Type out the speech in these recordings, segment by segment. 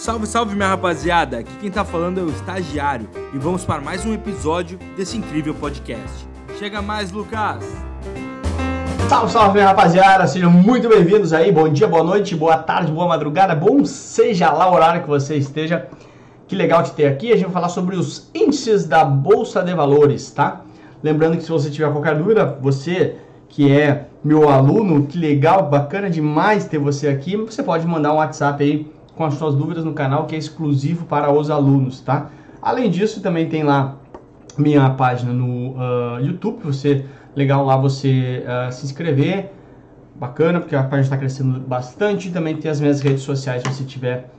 Salve, salve minha rapaziada! Aqui quem tá falando é o Estagiário e vamos para mais um episódio desse incrível podcast. Chega mais, Lucas! Salve, salve minha rapaziada! Sejam muito bem-vindos aí. Bom dia, boa noite, boa tarde, boa madrugada, bom seja lá o horário que você esteja. Que legal te ter aqui. A gente vai falar sobre os índices da Bolsa de Valores, tá? Lembrando que se você tiver qualquer dúvida, você que é meu aluno, que legal, bacana demais ter você aqui, você pode mandar um WhatsApp aí com as suas dúvidas no canal que é exclusivo para os alunos, tá? Além disso, também tem lá minha página no uh, YouTube, você legal lá você uh, se inscrever, bacana, porque a página está crescendo bastante. Também tem as minhas redes sociais se você tiver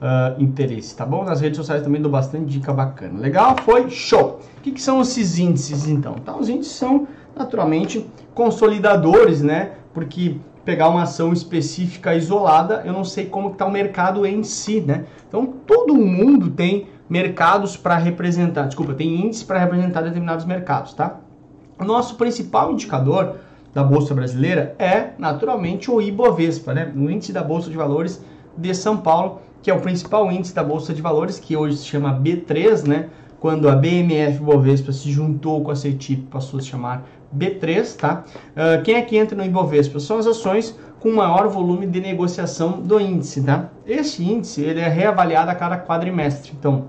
uh, interesse, tá bom? Nas redes sociais também dou bastante dica bacana. Legal? Foi show! O que, que são esses índices então? Tá, os índices são naturalmente consolidadores, né? Porque pegar uma ação específica isolada, eu não sei como está o mercado em si, né? Então todo mundo tem mercados para representar, desculpa, tem índices para representar determinados mercados, tá? O nosso principal indicador da bolsa brasileira é naturalmente o Ibovespa, né? O índice da bolsa de valores de São Paulo, que é o principal índice da bolsa de valores, que hoje se chama B3, né? Quando a BMF Bovespa se juntou com a CETIP, passou a se chamar B3, tá? Uh, quem é que entra no Ibovespa? São as ações com maior volume de negociação do índice, tá? Esse índice ele é reavaliado a cada quadrimestre. Então,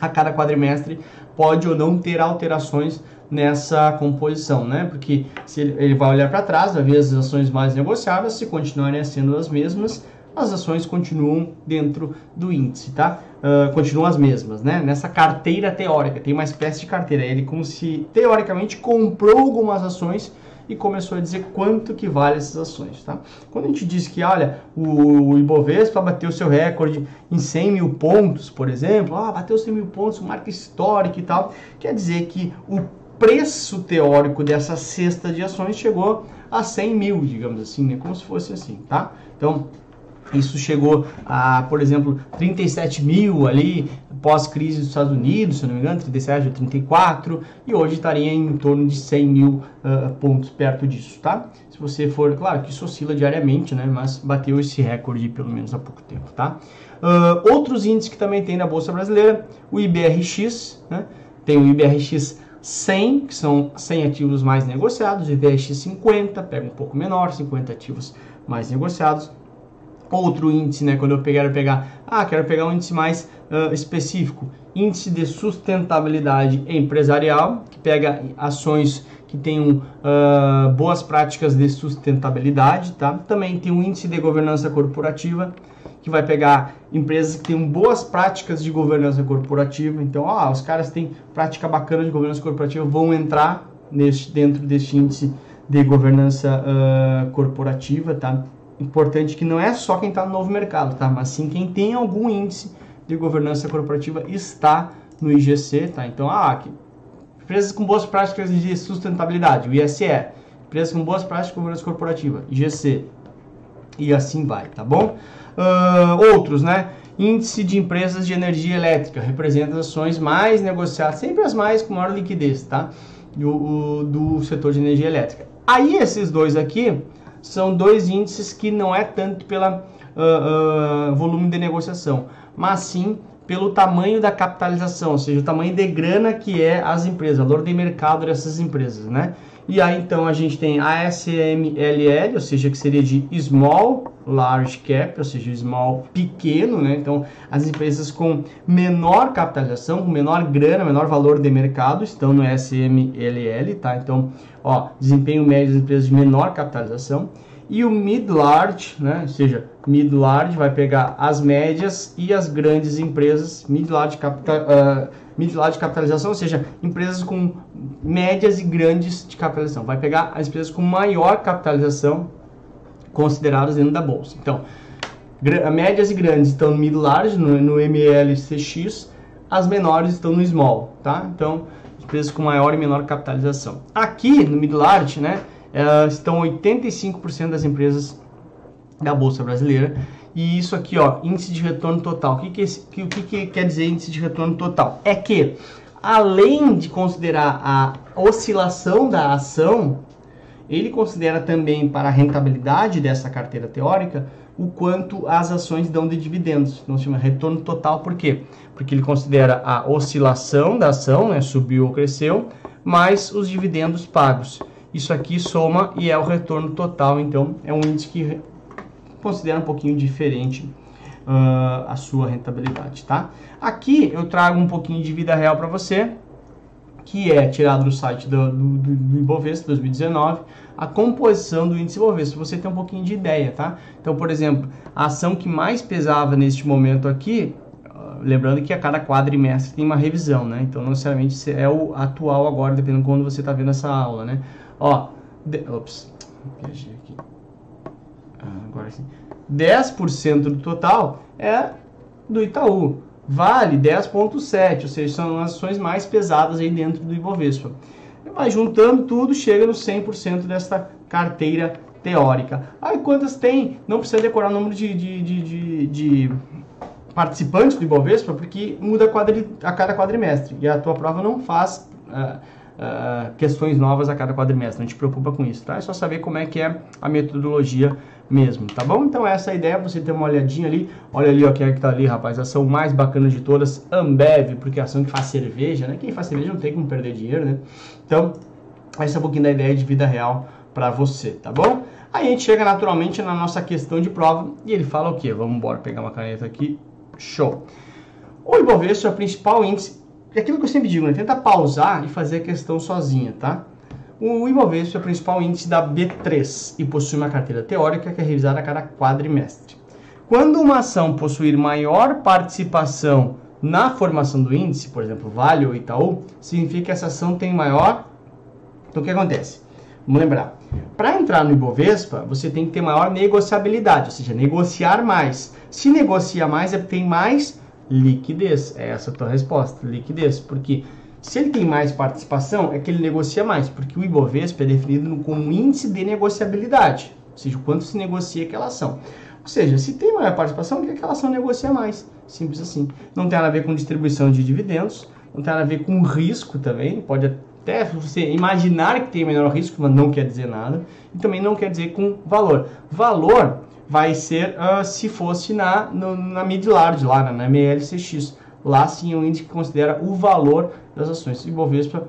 a cada quadrimestre pode ou não ter alterações nessa composição, né? Porque se ele, vai olhar para trás, vai ver as ações mais negociadas, se continuarem sendo as mesmas, as ações continuam dentro do índice, tá? Uh, continuam as mesmas, né? Nessa carteira teórica, tem uma espécie de carteira. Ele como se teoricamente comprou algumas ações e começou a dizer quanto que vale essas ações, tá? Quando a gente diz que, olha, o, Ibovespa bateu seu recorde em 100 mil pontos, por exemplo, ah, bateu 100 mil pontos, marca histórica e tal, quer dizer que o preço teórico dessa cesta de ações chegou a 100 mil, digamos assim, né? Como se fosse assim, tá? Então, isso chegou a, por exemplo, 37 mil ali pós-crise dos Estados Unidos, se não me engano, 37 ou 34, e hoje estaria em torno de 100 mil uh, pontos perto disso, tá? Se você for, claro que isso oscila diariamente, né? Mas bateu esse recorde pelo menos há pouco tempo, tá? Uh, outros índices que também tem na Bolsa Brasileira, o IBRX, né? Tem o IBRX 100, que são 100 ativos mais negociados, o IBRX 50, pega um pouco menor, 50 ativos mais negociados, outro índice, né? Quando eu eu pegar, ah, quero pegar um índice mais uh, específico, índice de sustentabilidade empresarial, que pega ações que tenham uh, boas práticas de sustentabilidade, tá? Também tem o índice de governança corporativa, que vai pegar empresas que têm boas práticas de governança corporativa. Então, ah, os caras têm prática bacana de governança corporativa, vão entrar neste, dentro deste índice de governança uh, corporativa, tá? Importante que não é só quem está no novo mercado, tá? Mas sim quem tem algum índice de governança corporativa está no IGC, tá? Então, ah, aqui, empresas com boas práticas de sustentabilidade, o ISE, empresas com boas práticas de governança corporativa, IGC, e assim vai, tá bom? Uh, outros, né? Índice de empresas de energia elétrica, representa ações mais negociadas, sempre as mais com maior liquidez, tá? Do, do setor de energia elétrica. Aí esses dois aqui, são dois índices que não é tanto pela uh, uh, volume de negociação, mas sim pelo tamanho da capitalização, ou seja, o tamanho de grana que é as empresas, valor de mercado dessas empresas, né? E aí então a gente tem a SMLL, ou seja, que seria de small, large cap, ou seja, small pequeno, né? Então as empresas com menor capitalização, com menor grana, menor valor de mercado estão no SMLL, tá? Então, ó, desempenho médio das empresas de menor capitalização. E o mid large, né? Ou seja, mid large vai pegar as médias e as grandes empresas, mid large uh, mid large capitalização, ou seja, empresas com médias e grandes de capitalização. Vai pegar as empresas com maior capitalização consideradas dentro da bolsa. Então, médias e grandes estão no mid large, no, no MLCX, as menores estão no small, tá? Então, empresas com maior e menor capitalização. Aqui no mid large, né, estão 85% das empresas da bolsa brasileira e isso aqui, ó, índice de retorno total. O que, que, esse, que, o que, que quer dizer índice de retorno total? É que, além de considerar a oscilação da ação, ele considera também para a rentabilidade dessa carteira teórica o quanto as ações dão de dividendos. Então se chama retorno total, por quê? Porque ele considera a oscilação da ação, né, subiu ou cresceu, mais os dividendos pagos. Isso aqui soma e é o retorno total, então é um índice que considera um pouquinho diferente uh, a sua rentabilidade, tá? Aqui eu trago um pouquinho de vida real para você, que é tirado do site do, do, do Ibovespa 2019, a composição do índice Ibovespa, você tem um pouquinho de ideia, tá? Então, por exemplo, a ação que mais pesava neste momento aqui, ah, lembrando que a cada quadrimestre tem uma revisão, né? Então, não necessariamente é o atual agora, dependendo de quando você está vendo essa aula, né? Ó, de, ops, aqui. Ah, agora sim. 10% do total é do Itaú. Vale 10,7, ou seja, são as ações mais pesadas aí dentro do Ibovespa. Vai juntando tudo, chega no 100% desta carteira teórica. Aí quantas tem? Não precisa decorar o número de, de, de, de, participantes do Ibovespa, porque muda a cada quadrimestre. E a tua prova não faz uh, uh, questões novas a cada quadrimestre. Não te preocupa com isso, tá? É só saber como é que é a metodologia mesmo, tá bom? Então essa é a ideia, você ter uma olhadinha ali, olha ali, ó, quem é que tá ali, rapaz, a ação mais bacana de todas, Ambev, porque é a ação que faz cerveja, né? Quem faz cerveja não tem como perder dinheiro, né? Então, essa é um pouquinho da ideia de vida real para você, tá bom? Aí a gente chega naturalmente na nossa questão de prova e ele fala o quê? Vamos embora pegar uma caneta aqui. Show! O Ibovespa é o principal índice, é aquilo que eu sempre digo, né? Tenta pausar e fazer a questão sozinha, tá? O Ibovespa é o principal índice da B3 e possui uma carteira teórica que é revisada a cada quadrimestre. Quando uma ação possuir maior participação na formação do índice, por exemplo, Vale ou Itaú, significa que essa ação tem maior. Então o que acontece? Vamos lembrar. Para entrar no Ibovespa, você tem que ter maior negociabilidade, ou seja, negociar mais. Se negocia mais, é tem mais liquidez. É essa a tua resposta, liquidez. Porque se ele tem mais participação, é que ele negocia mais, porque o Ibovespa é definido como índice de negociabilidade, ou seja, quanto se negocia aquela ação. Ou seja, se tem maior participação, que aquela ação negocia mais. Simples assim. Não tem nada a ver com distribuição de dividendos, não tem nada a ver com risco também. Pode até você imaginar que tem menor risco, mas não quer dizer nada. E também não quer dizer com valor. Valor vai ser uh, se fosse na, no, na mid large, lá na, MLCX. Lá sim é um índice que considera o valor das ações. Ibovespa,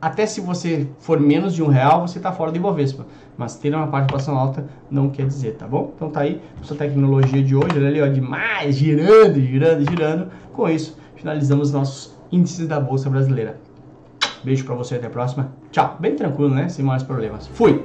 até se você for menos de um real, você está fora do Ibovespa. Mas ter uma participação alta não quer dizer, tá bom? Então tá aí, essa tecnologia de hoje, olha ali, ó, demais, girando, girando, girando. Com isso, finalizamos nossos índices da Bolsa Brasileira. Beijo para você, até a próxima. Tchau. Bem tranquilo, né? Sem mais problemas. Fui!